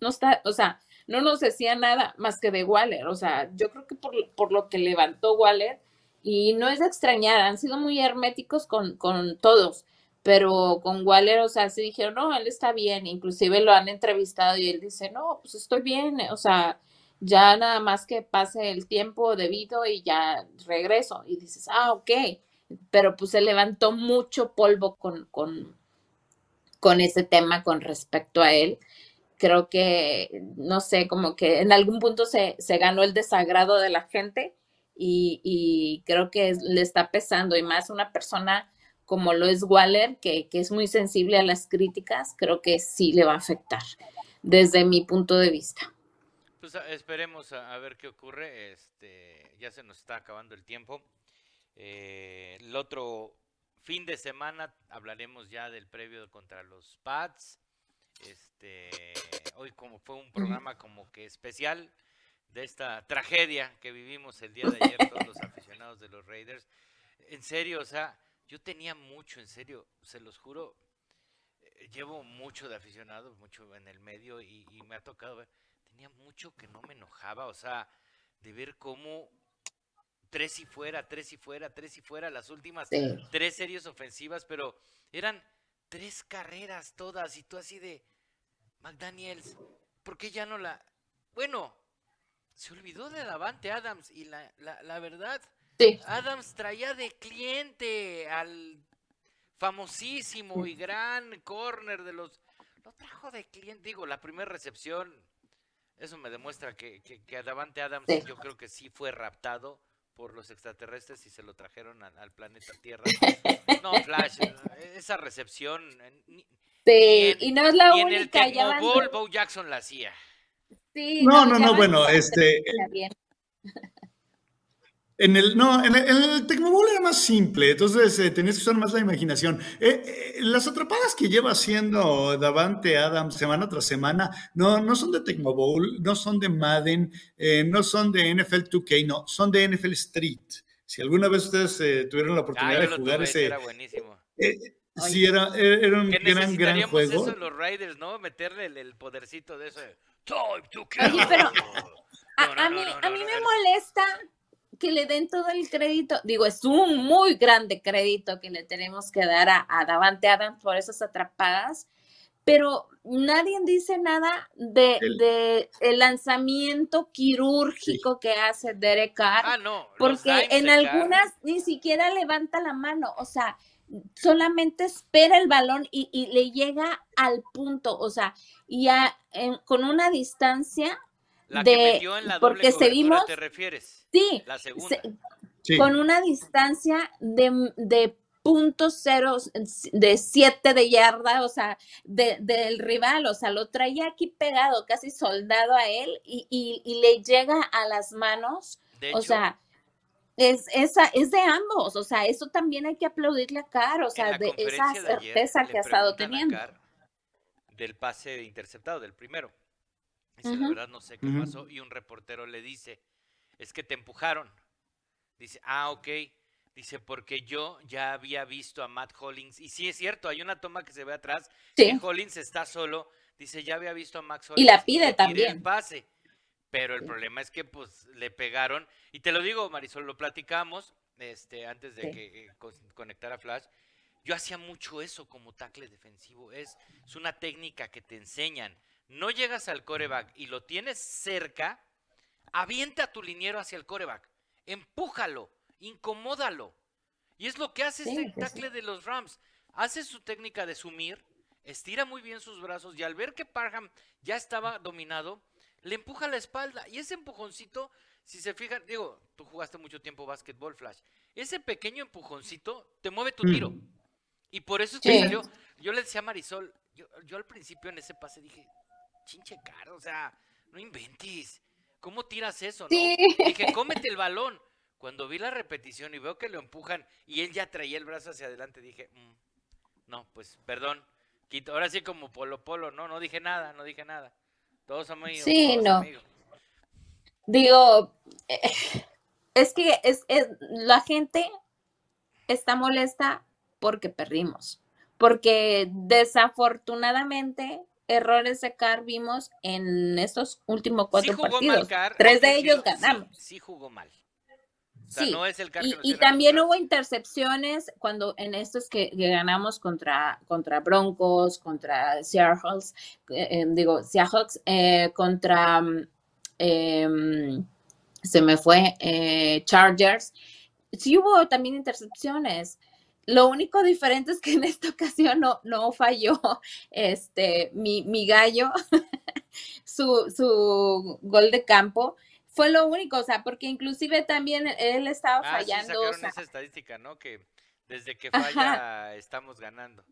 Speaker 4: No está, o sea, no nos decía nada más que de Waller. O sea, yo creo que por, por lo que levantó Waller, y no es de extrañar, han sido muy herméticos con, con todos, pero con Waller, o sea, sí dijeron, no, él está bien, inclusive lo han entrevistado y él dice, no, pues estoy bien, o sea, ya nada más que pase el tiempo debido y ya regreso. Y dices, ah, ok, pero pues se levantó mucho polvo con, con, con ese tema con respecto a él. Creo que, no sé, como que en algún punto se, se ganó el desagrado de la gente y, y creo que le está pesando y más una persona como lo es Waller, que, que, es muy sensible a las críticas, creo que sí le va a afectar desde mi punto de vista.
Speaker 2: Pues esperemos a, a ver qué ocurre. Este, ya se nos está acabando el tiempo. Eh, el otro fin de semana hablaremos ya del previo contra los Pats. Este, hoy como fue un programa como que especial de esta tragedia que vivimos el día de ayer todos los aficionados de los Raiders. En serio, o sea, yo tenía mucho, en serio, se los juro, eh, llevo mucho de aficionados, mucho en el medio y, y me ha tocado ver, tenía mucho que no me enojaba, o sea, de ver cómo tres y fuera, tres y fuera, tres y fuera, las últimas tres series ofensivas, pero eran tres carreras todas y tú así de McDaniels, ¿por qué ya no la... Bueno, se olvidó de Davante Adams y la, la, la verdad, Adams traía de cliente al famosísimo y gran corner de los... Lo trajo de cliente, digo, la primera recepción, eso me demuestra que, que, que Davante Adams yo creo que sí fue raptado por los extraterrestres y se lo trajeron al, planeta Tierra. No, Flash, esa recepción.
Speaker 4: Sí, y no es la única.
Speaker 2: En el Bowl, Bo Jackson la hacía.
Speaker 3: Sí, no, no, no, bueno, este. En el, no, en el, en era más simple, entonces eh, tenías que usar más la imaginación. Eh, eh, las atrapadas que lleva haciendo Davante Adams semana tras semana no, no son de Tecmobowl, no son de Madden, no son de NFL 2K, no, son de NFL Street. Si alguna vez ustedes tuvieron la oportunidad
Speaker 2: ah,
Speaker 3: de jugar ese...
Speaker 2: Era buenísimo.
Speaker 3: sí, era, era un gran, gran juego.
Speaker 2: Eso los Raiders, ¿no? Meterle el, podercito de ese...
Speaker 4: Oye, pero a, mí, a mí me molesta que le den todo el crédito. Digo, es un muy grande crédito que le tenemos que dar a, Davante Adams por esas atrapadas, pero nadie dice nada de el, lanzamiento quirúrgico que hace Derek Carr.
Speaker 2: Ah, no,
Speaker 4: porque en algunas ni siquiera levanta la mano, o sea, solamente espera el balón y, le llega al punto, o sea, y con una distancia
Speaker 2: la
Speaker 4: de,
Speaker 2: que metió en la porque seguimos, ¿te refieres?
Speaker 4: Sí,
Speaker 2: la segunda.
Speaker 4: con una distancia de, de punto cero, de siete de yarda, o sea, de, del rival, o sea, lo traía aquí pegado, casi soldado a él, y, y, le llega a las manos, o sea, es, esa, es de ambos, o sea, eso también hay que aplaudirle a Car, o sea, de esa certeza que ha estado teniendo.
Speaker 2: del pase interceptado, del primero. Dice, la verdad no sé qué pasó. Y un reportero le dice, es que te empujaron. Dice, ah, ok. Dice, porque yo ya había visto a Matt Hollins. Y sí es cierto, hay una toma que se ve atrás. Que Hollins está solo. Dice, ya había visto a Max Hollins.
Speaker 4: Y la pide también.
Speaker 2: El pase. Pero el problema es que pues le pegaron. Y te lo digo, Marisol, lo platicamos este, antes de que eh, conectara Flash. Yo hacía mucho eso como tackle defensivo. Es, es una técnica que te enseñan no llegas al coreback y lo tienes cerca, avienta a tu liniero hacia el coreback, empújalo, incomódalo. Y es lo que hace este pues tackle de los Rams. Hace su técnica de sumir, estira muy bien sus brazos y al ver que Parham ya estaba dominado, le empuja la espalda. Y ese empujoncito, si se fijan, digo, tú jugaste mucho tiempo básquetbol, Flash. Ese pequeño empujoncito te mueve tu tiro. Mm. Y por eso es que salió. Yo le decía a Marisol, yo, yo al principio en ese pase dije, chinche caro, o sea, no inventes. ¿Cómo tiras eso? No? Dije, cómete el balón. Cuando vi la repetición y veo que lo empujan y él ya traía el brazo hacia adelante, dije, mm, no, pues perdón, quito. Ahora sí como polo polo, no, no dije nada, no dije nada. Todos amigos.
Speaker 4: Sí, no. Digo, eh, es que es, es, la gente está molesta porque perdimos, porque desafortunadamente errores de Carr vimos en estos últimos cuatro partidos. Tres de ellos ganamos.
Speaker 2: Sí, jugó mal.
Speaker 4: sí.
Speaker 2: no es el carro
Speaker 4: y,
Speaker 2: que
Speaker 4: también hubo intercepciones cuando en estos que, que ganamos contra, contra Broncos, contra Seahawks, eh, eh, digo, Seahawks, eh, contra, em, se me fue, eh, Chargers. Sí hubo también intercepciones. Lo único diferente es que en esta ocasión no, no falló este, mi, mi gallo, su, su gol de campo. Fue lo único, o sea, porque inclusive también él estaba
Speaker 2: Ah, sí,
Speaker 4: fallando. o
Speaker 2: sacaron
Speaker 4: sea,
Speaker 2: esa estadística, ¿no? Que desde que
Speaker 4: Ajá.
Speaker 2: falla estamos ganando.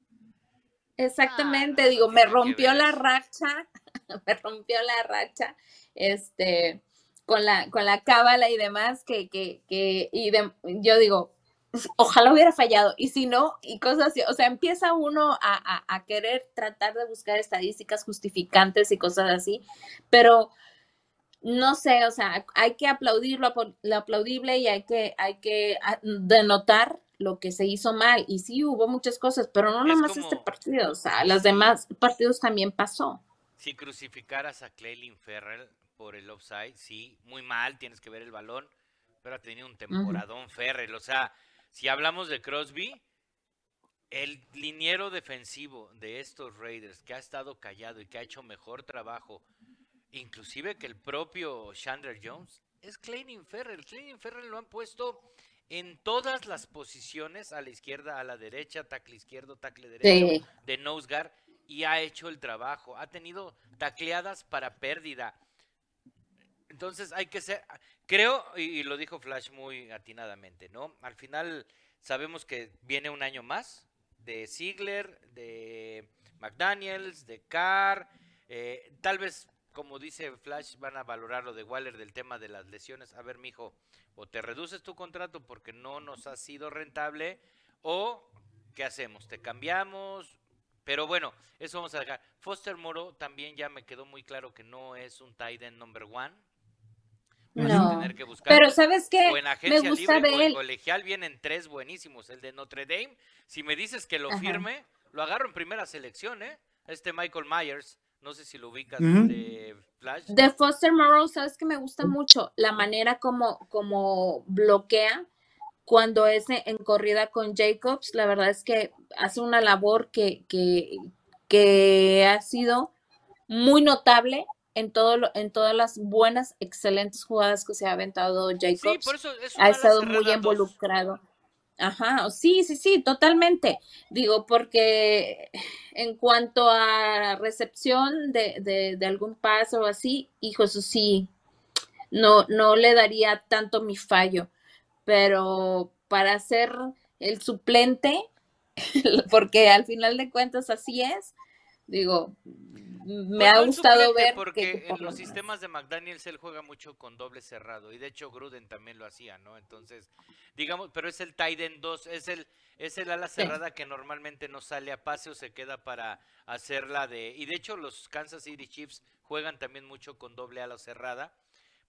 Speaker 4: Exactamente,
Speaker 2: Ah, no,
Speaker 4: digo,
Speaker 2: no
Speaker 4: me rompió la racha, me rompió la racha, este, con la, con la cábala y demás, que, que, que, y de- yo digo, ojalá hubiera fallado, y si no, y cosas así, o sea, empieza uno a, a, a querer tratar de buscar estadísticas justificantes y cosas así, pero no sé, o sea, hay que aplaudir lo, lo aplaudible y hay que, hay que ah, denotar lo que se hizo mal. Y sí hubo muchas cosas, pero no
Speaker 2: Es
Speaker 4: nada más este
Speaker 2: como-
Speaker 4: partido, o sea, los demás partidos también pasó.
Speaker 2: Si crucificaras a Cleylin Ferrell por el offside, sí, muy mal, tienes que ver el balón, pero ha tenido un temporadón Ferrell. O sea, si hablamos de Crosby, el liniero defensivo de estos Raiders que ha estado callado y que ha hecho mejor trabajo, inclusive que el propio Chandler Jones, es Cleylin Ferrell. Cleylin Ferrell lo han puesto en todas las posiciones, a la izquierda, a la derecha, tackle izquierdo, tackle derecho
Speaker 4: Sí.
Speaker 2: de nose guard y ha hecho el trabajo. Ha tenido tacleadas para pérdida. Entonces hay que ser, creo, y, lo dijo Flash muy atinadamente, ¿no? Al final sabemos que viene un año más de Ziegler, de McDaniels, de Carr, eh, tal vez, como dice Flash, van a valorar lo de Waller del tema de las lesiones. A ver, mijo, o te reduces tu contrato porque no nos ha sido rentable, o ¿qué hacemos? ¿Te cambiamos? Pero bueno, eso vamos a dejar. Foster Moro también ya me quedó muy claro que no es un tight end number one. Vas a
Speaker 4: No.
Speaker 2: tener que buscar
Speaker 4: Pero ¿sabes qué?
Speaker 2: o en
Speaker 4: Me gusta
Speaker 2: libre o
Speaker 4: de
Speaker 2: en
Speaker 4: él.
Speaker 2: colegial vienen tres buenísimos. El de Notre Dame, si me dices que lo
Speaker 4: Ajá.
Speaker 2: firme, lo agarro en primera selección, ¿eh? Este Michael Myers, no sé si lo ubicas
Speaker 3: Ujú.
Speaker 2: de Flash.
Speaker 4: De Foster Moreau, ¿sabes que me gusta mucho? La manera como, como bloquea cuando es en en corrida con Jacobs. La verdad es que hace una labor que, que, que ha sido muy notable en, todo lo- en todas las buenas, excelentes jugadas que se ha aventado
Speaker 2: Sí,
Speaker 4: Jacobs.
Speaker 2: por eso es un
Speaker 4: ha estado muy involucrado. Ajá, sí, sí, sí, totalmente. Digo, porque en cuanto a recepción de, de, de algún paso o así, hijo, eso sí, no, no le daría tanto mi fallo, pero para ser el suplente, porque al final de cuentas así es, digo, me
Speaker 2: Pues
Speaker 4: ha gustado ver
Speaker 2: porque
Speaker 4: que, que
Speaker 2: en los sistemas de McDaniels él juega mucho con doble cerrado y de hecho Gruden también lo hacía, ¿no? Entonces, digamos, pero es el tight end 2, es el es el ala
Speaker 4: Sí.
Speaker 2: cerrada que normalmente no sale a pase o se queda para hacerla de y de hecho los Kansas City Chiefs juegan también mucho con doble ala cerrada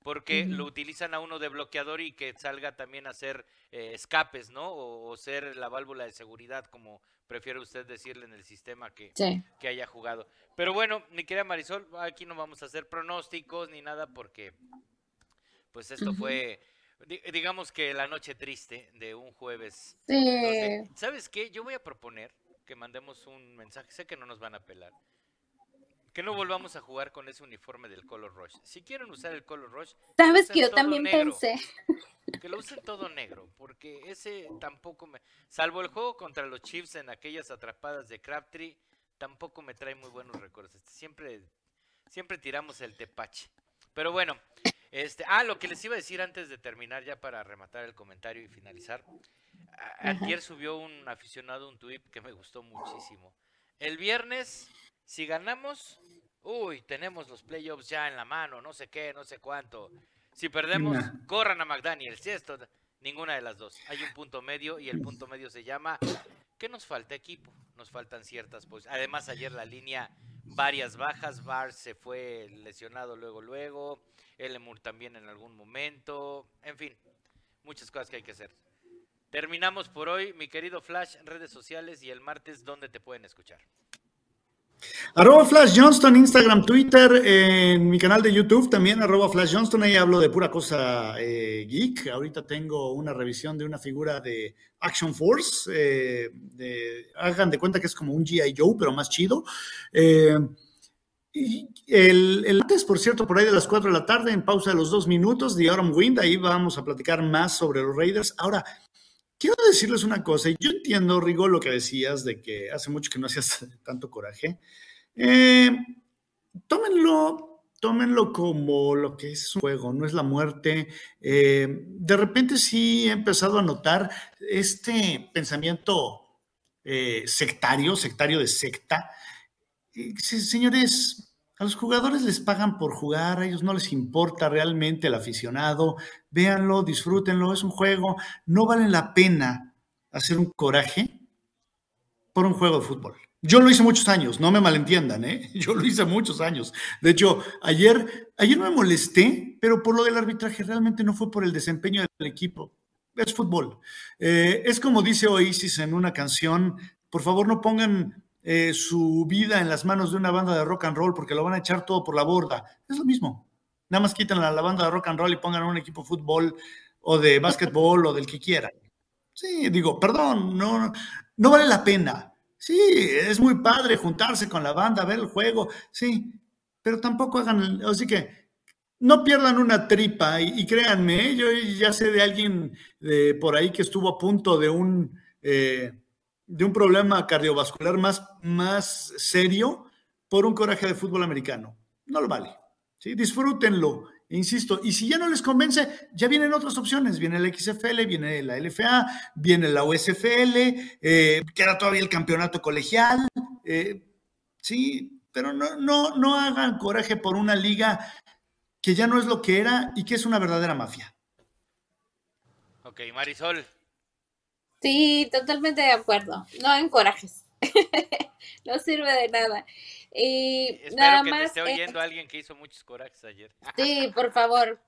Speaker 2: porque lo utilizan a uno de bloqueador y que salga también a hacer eh, escapes, ¿no? O, o ser la válvula de seguridad, como prefiere usted decirle en el sistema que,
Speaker 4: Sí.
Speaker 2: que haya jugado. Pero bueno, mi querida Marisol, aquí no vamos a hacer pronósticos ni nada porque pues esto fue, di- digamos que la noche triste de un jueves.
Speaker 4: Sí.
Speaker 2: ¿Sabes qué? Yo voy a proponer que mandemos un mensaje, sé que no nos van a pelar, que no volvamos a jugar con ese uniforme del Color Rush. Si quieren usar el Color Rush,
Speaker 4: Sabes que yo también
Speaker 2: negro.
Speaker 4: pensé.
Speaker 2: que lo usen todo negro, porque ese tampoco me... Salvo el juego contra los Chiefs en aquellas atrapadas de Crabtree, tampoco me trae muy buenos recuerdos. Este, Siempre, siempre tiramos el tepache. Pero bueno, este, ah, lo que les iba a decir antes de terminar, ya para rematar el comentario y finalizar. A-
Speaker 4: Ajá.
Speaker 2: Antier subió un aficionado un tweet que me gustó muchísimo. El viernes, si ganamos, uy, tenemos los playoffs ya en la mano, no sé qué, no sé cuánto. Si perdemos, corran a McDaniels. Si esto, ninguna de las dos. Hay un punto medio y el punto medio se llama que nos falta equipo. Nos faltan ciertas posiciones. Además, ayer la línea, varias bajas. Bar se fue lesionado luego, luego. Elemur también en algún momento. En fin, muchas cosas que hay que hacer. Terminamos por hoy, mi querido Flash, redes sociales y el martes, ¿dónde te pueden escuchar?
Speaker 3: Arroba Flash Johnston, Instagram, Twitter, en mi canal de YouTube también, arroba Flash Johnston, ahí hablo de pura cosa eh, geek. Ahorita tengo una revisión de una figura de Action Force, eh, de, hagan de cuenta que es como un GI Joe, pero más chido. Eh, el, el, antes, por cierto, por ahí de las 4 de la tarde, en pausa de los dos minutos, de Autumn Wind, ahí vamos a platicar más sobre los Raiders. Ahora, quiero decirles una cosa, y yo entiendo, Rigo, lo que decías de que hace mucho que no hacías tanto coraje. Eh, tómenlo, tómenlo como lo que es un juego, no es la muerte. Eh, de repente sí he empezado a notar este pensamiento eh, sectario, sectario de secta. señores, a los jugadores les pagan por jugar, a ellos no les importa realmente el aficionado. Véanlo, disfrútenlo, es un juego. No vale la pena hacer un coraje por un juego de fútbol. Yo lo hice muchos años, no me malentiendan, ¿eh? Yo lo hice muchos años. De hecho, ayer, ayer me molesté, pero por lo del arbitraje realmente no fue por el desempeño del equipo. Es fútbol. Eh, es como dice Oasis en una canción, por favor no pongan eh, su vida en las manos de una banda de rock and roll porque lo van a echar todo por la borda. Es lo mismo. Nada más quiten la, la banda de rock and roll y pongan un equipo de fútbol o de básquetbol o del que quieran. Sí, digo, perdón, no, no vale la pena. Sí, es muy padre juntarse con la banda, ver el juego, sí, pero tampoco hagan, así que no pierdan una tripa y, créanme, yo ya sé de alguien por ahí que estuvo a punto de un, eh, de un problema cardiovascular más, más serio por un coraje de fútbol americano. No lo vale, ¿sí? disfrútenlo Insisto, y si ya no les convence, ya vienen otras opciones. Viene el XFL, viene la LFA, viene la USFL, eh, queda todavía el campeonato colegial. Eh, sí, pero no, no, no hagan coraje por una liga que ya no es lo que era y que es una verdadera mafia.
Speaker 2: Ok, Marisol.
Speaker 4: Sí, totalmente de acuerdo. No en corajes. no sirve de nada. Y
Speaker 2: Espero
Speaker 4: nada
Speaker 2: que
Speaker 4: más.
Speaker 2: te esté
Speaker 4: eh,
Speaker 2: oyendo alguien que hizo muchos corajes ayer.
Speaker 4: sí, por favor.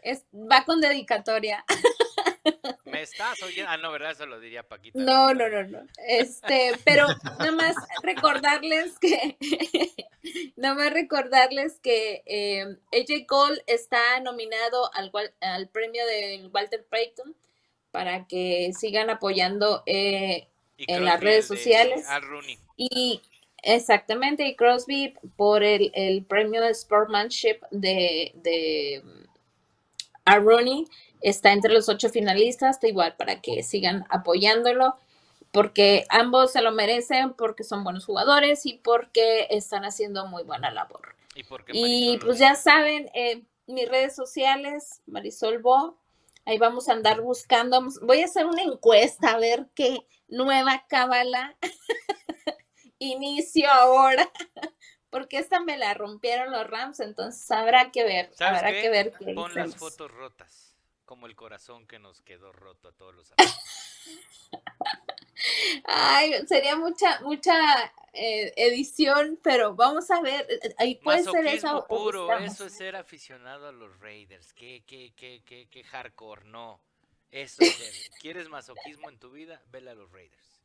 Speaker 4: Es, va con dedicatoria.
Speaker 2: ¿Me estás oyendo? Ah, no, ¿verdad? Eso lo diría Paquita.
Speaker 4: No, no, no, no. Este, pero nada más recordarles que, nada más recordarles que eh, AJ Cole está nominado al, al premio del Walter Payton para que sigan apoyando eh, en las redes sociales. Y exactamente y Crosby por el, el premio de Sportsmanship de, de a Rooney está entre los ocho finalistas, da igual para que sigan apoyándolo, porque ambos se lo merecen, porque son buenos jugadores y porque están haciendo muy buena labor.
Speaker 2: Y,
Speaker 4: pues ya saben, eh, mis redes sociales, Marisol Bo, ahí vamos a andar buscando, voy a hacer una encuesta a ver qué nueva cábala inicio ahora, porque esta me la rompieron los Rams, entonces habrá que ver,
Speaker 2: ¿Sabes
Speaker 4: habrá
Speaker 2: qué?
Speaker 4: que ver qué
Speaker 2: Pon las fotos rotas, como el corazón que nos quedó roto a todos los amigos.
Speaker 4: Ay, sería mucha, mucha eh, edición, pero vamos a ver, eh, ahí puede ser esa
Speaker 2: puro,
Speaker 4: estamos.
Speaker 2: eso es ser aficionado a los Raiders. Qué, qué, qué, qué, qué hardcore, no. Eso es ser. ¿Quieres masoquismo en tu vida? Vele a los Raiders.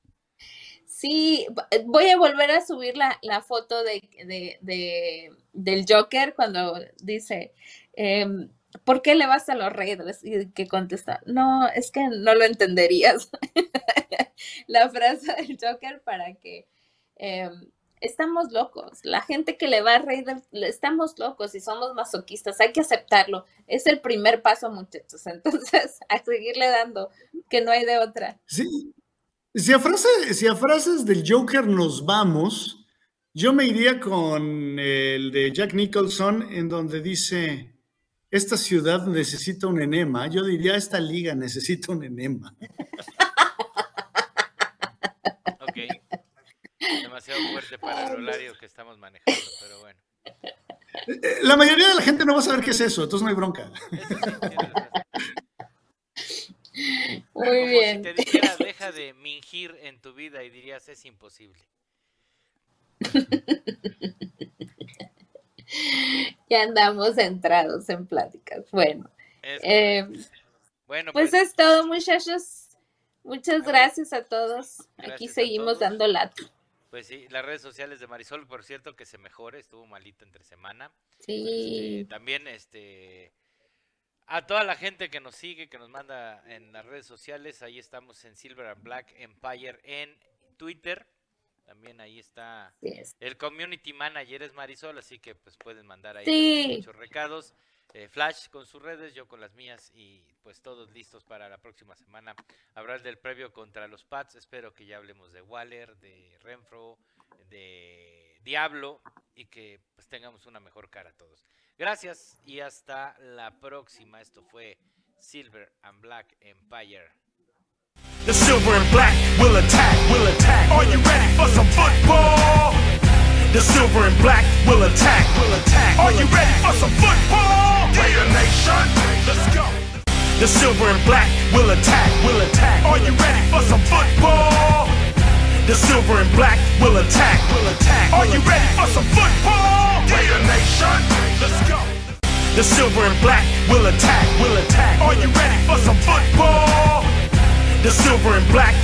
Speaker 4: Sí, v- voy a volver a subir la, la foto de, de- de- del Joker cuando dice, em, ¿por qué le vas a los Raiders? Y que contesta, no, es que no lo entenderías. la frase del Joker para que em, estamos locos. La gente que le va a Raiders, estamos locos y somos masoquistas, hay que aceptarlo. Es el primer paso, muchachos. Entonces, a seguirle dando, que no hay de otra.
Speaker 3: Sí. Si a, frase- si a frases del Joker nos vamos, yo me iría con el de Jack Nicholson, en donde dice, esta ciudad necesita un enema. Yo diría, esta liga necesita un enema.
Speaker 2: Ok. Demasiado fuerte para el horario que estamos manejando, pero bueno.
Speaker 3: Eh, La mayoría de la gente no va a saber qué es eso, entonces no hay bronca.
Speaker 4: Muy
Speaker 2: Como
Speaker 4: bien.
Speaker 2: si te dijera, deja de mingir en tu vida y dirías, es imposible.
Speaker 4: Ya andamos centrados en pláticas. Bueno, eh,
Speaker 2: bueno,
Speaker 4: pues
Speaker 2: pues,
Speaker 4: es todo, muchachos. Muchas gracias a todos. Aquí
Speaker 2: Gracias
Speaker 4: seguimos
Speaker 2: todos.
Speaker 4: dando lata.
Speaker 2: Pues sí, las redes sociales de Marisol, por cierto, que se mejore, estuvo malita entre semana.
Speaker 4: Sí.
Speaker 2: Este, también este a toda la gente que nos sigue, que nos manda en las redes sociales, ahí estamos en Silver and Black Empire en Twitter. También ahí está el community manager es Marisol, así que pues pueden mandar ahí
Speaker 4: Sí.
Speaker 2: muchos recados. Eh, Flash con sus redes, yo con las mías y pues todos listos para la próxima semana. Hablar del previo contra los Pats. Espero que ya hablemos de Waller, de Renfro, de Diablo y que pues tengamos una mejor cara todos. Gracias y hasta la próxima. Esto fue Silver and Black Empire.
Speaker 1: The silver and black will attack, will attack. Are you ready for some football? The silver and black will attack, will attack. Are you ready for some football? Raider Nation, let's go. The silver and black will attack, will attack. Are you ready for some football? The silver and black will attack, will attack. Are you ready for some football? Raider Nation, let's go. The silver and black will attack, will attack. Are you ready for some football? The silver and black